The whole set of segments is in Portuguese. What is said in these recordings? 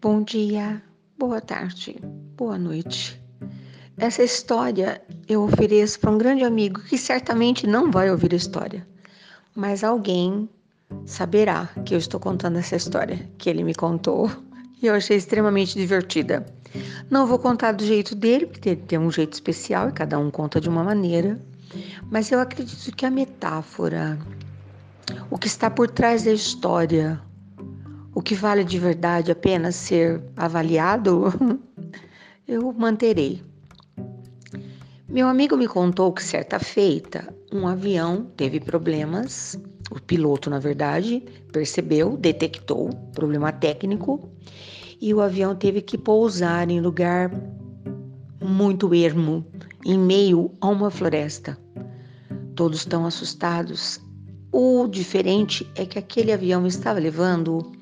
Bom dia, boa tarde, boa noite. Essa história eu ofereço para um grande amigo que certamente não vai ouvir a história, mas alguém saberá que eu estou contando essa história que ele me contou e eu achei extremamente divertida. Não vou contar do jeito dele, porque ele tem um jeito especial e cada um conta de uma maneira, mas eu acredito que a metáfora, o que está por trás da história, o que vale de verdade apenas ser avaliado, eu manterei. Meu amigo me contou que certa feita um avião teve problemas. O piloto, na verdade, percebeu, detectou problema técnico e o avião teve que pousar em lugar muito ermo, em meio a uma floresta. Todos estão assustados. O diferente é que aquele avião estava levando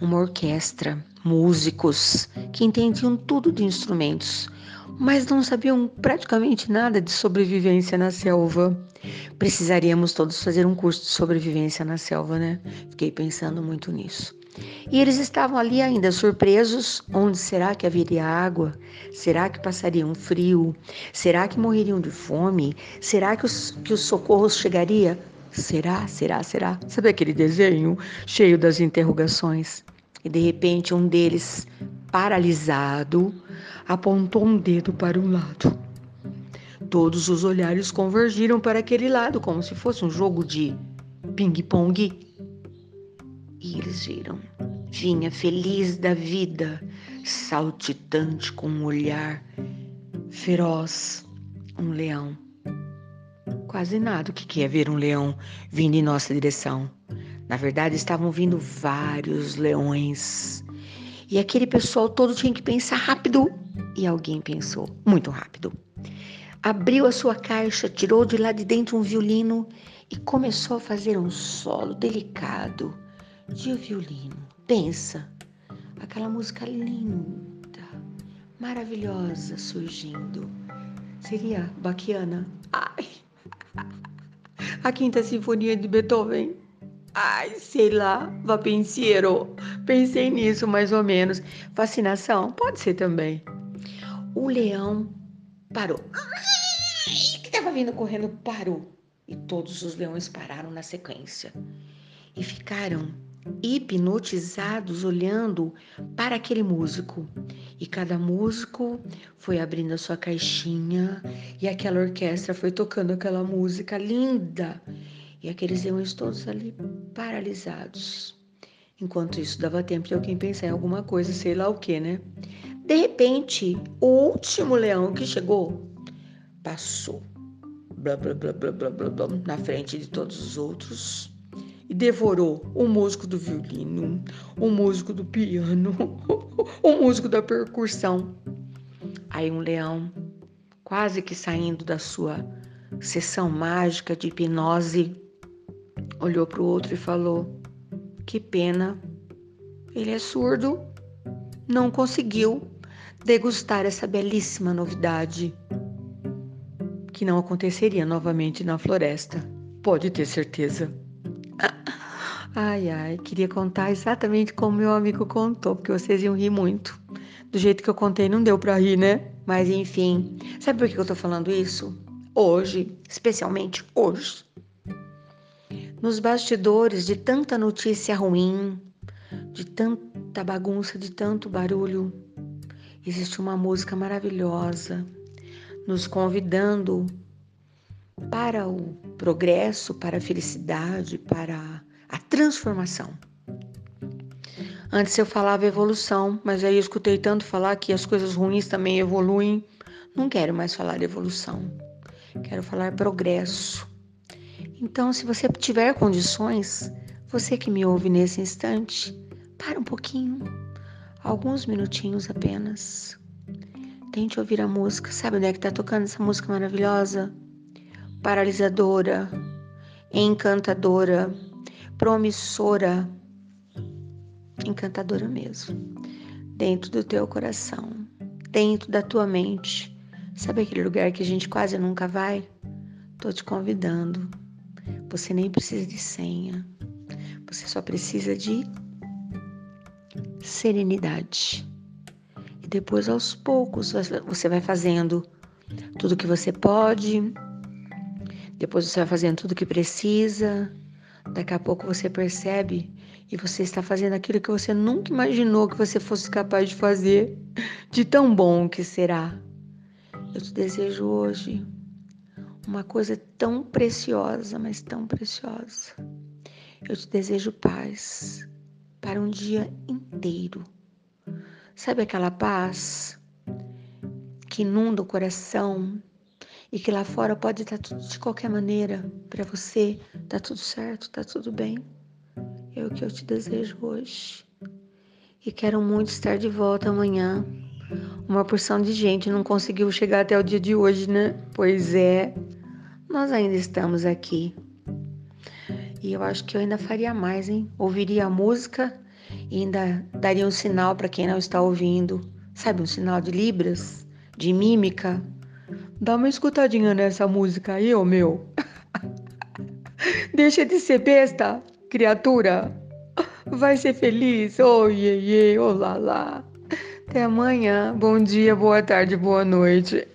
uma orquestra, músicos que entendiam tudo de instrumentos, mas não sabiam praticamente nada de sobrevivência na selva. Precisaríamos todos fazer um curso de sobrevivência na selva, né? Fiquei pensando muito nisso. E eles estavam ali ainda surpresos: onde será que haveria água? Será que passariam frio? Será que morreriam de fome? Será que os, que os socorros chegaria? Será, será, será? Sabe aquele desenho cheio das interrogações? E de repente um deles, paralisado, apontou um dedo para um lado. Todos os olhares convergiram para aquele lado, como se fosse um jogo de ping-pong. E eles viram. Vinha feliz da vida, saltitante com um olhar feroz, um leão. Quase nada o que quer ver um leão vindo em nossa direção. Na verdade, estavam vindo vários leões. E aquele pessoal todo tinha que pensar rápido. E alguém pensou muito rápido. Abriu a sua caixa, tirou de lá de dentro um violino e começou a fazer um solo delicado de violino. Pensa, aquela música linda, maravilhosa surgindo. Seria Baquiana? Ai! A Quinta Sinfonia de Beethoven. Ai, sei lá, va pensiero. Pensei nisso mais ou menos. Fascinação? Pode ser também. O leão parou. Ai, que estava vindo correndo parou. E todos os leões pararam na sequência. E ficaram hipnotizados olhando para aquele músico. E cada músico foi abrindo a sua caixinha e aquela orquestra foi tocando aquela música linda. E aqueles leões todos ali paralisados. Enquanto isso, dava tempo de alguém pensar em alguma coisa, sei lá o que, né? De repente, o último leão que chegou passou blá, blá, blá, blá, blá, blá, blá, na frente de todos os outros e devorou o músico do violino, o músico do piano, o músico da percussão. Aí um leão, quase que saindo da sua sessão mágica de hipnose, olhou para o outro e falou: Que pena, ele é surdo, não conseguiu degustar essa belíssima novidade que não aconteceria novamente na floresta. Pode ter certeza. Ai, ai, queria contar exatamente como meu amigo contou, porque vocês iam rir muito. Do jeito que eu contei, não deu para rir, né? Mas enfim, sabe por que eu tô falando isso? Hoje, especialmente hoje. Nos bastidores de tanta notícia ruim, de tanta bagunça, de tanto barulho, existe uma música maravilhosa nos convidando para o progresso, para a felicidade, para a transformação. Antes eu falava evolução, mas aí eu escutei tanto falar que as coisas ruins também evoluem. Não quero mais falar evolução. Quero falar progresso. Então, se você tiver condições, você que me ouve nesse instante, para um pouquinho, alguns minutinhos apenas. Tente ouvir a música. Sabe onde é que está tocando essa música maravilhosa? Paralisadora, encantadora promissora, encantadora mesmo, dentro do teu coração, dentro da tua mente. Sabe aquele lugar que a gente quase nunca vai? Tô te convidando. Você nem precisa de senha. Você só precisa de serenidade. E depois, aos poucos, você vai fazendo tudo que você pode, depois você vai fazendo tudo que precisa. Daqui a pouco você percebe e você está fazendo aquilo que você nunca imaginou que você fosse capaz de fazer, de tão bom que será. Eu te desejo hoje uma coisa tão preciosa, mas tão preciosa. Eu te desejo paz para um dia inteiro. Sabe aquela paz que inunda o coração e que lá fora pode estar tudo de qualquer maneira para você, tá tudo certo, tá tudo bem. É o que eu te desejo hoje. E quero muito estar de volta amanhã. Uma porção de gente não conseguiu chegar até o dia de hoje, né? Pois é nós ainda estamos aqui. E eu acho que eu ainda faria mais, hein? Ouviria a música e ainda daria um sinal para quem não está ouvindo. Sabe, um sinal de Libras, de mímica. Dá uma escutadinha nessa música aí, ô meu. Deixa de ser besta, criatura. Vai ser feliz. Oh, iê, iê, oh, lá, lá. Até amanhã. Bom dia, boa tarde, boa noite.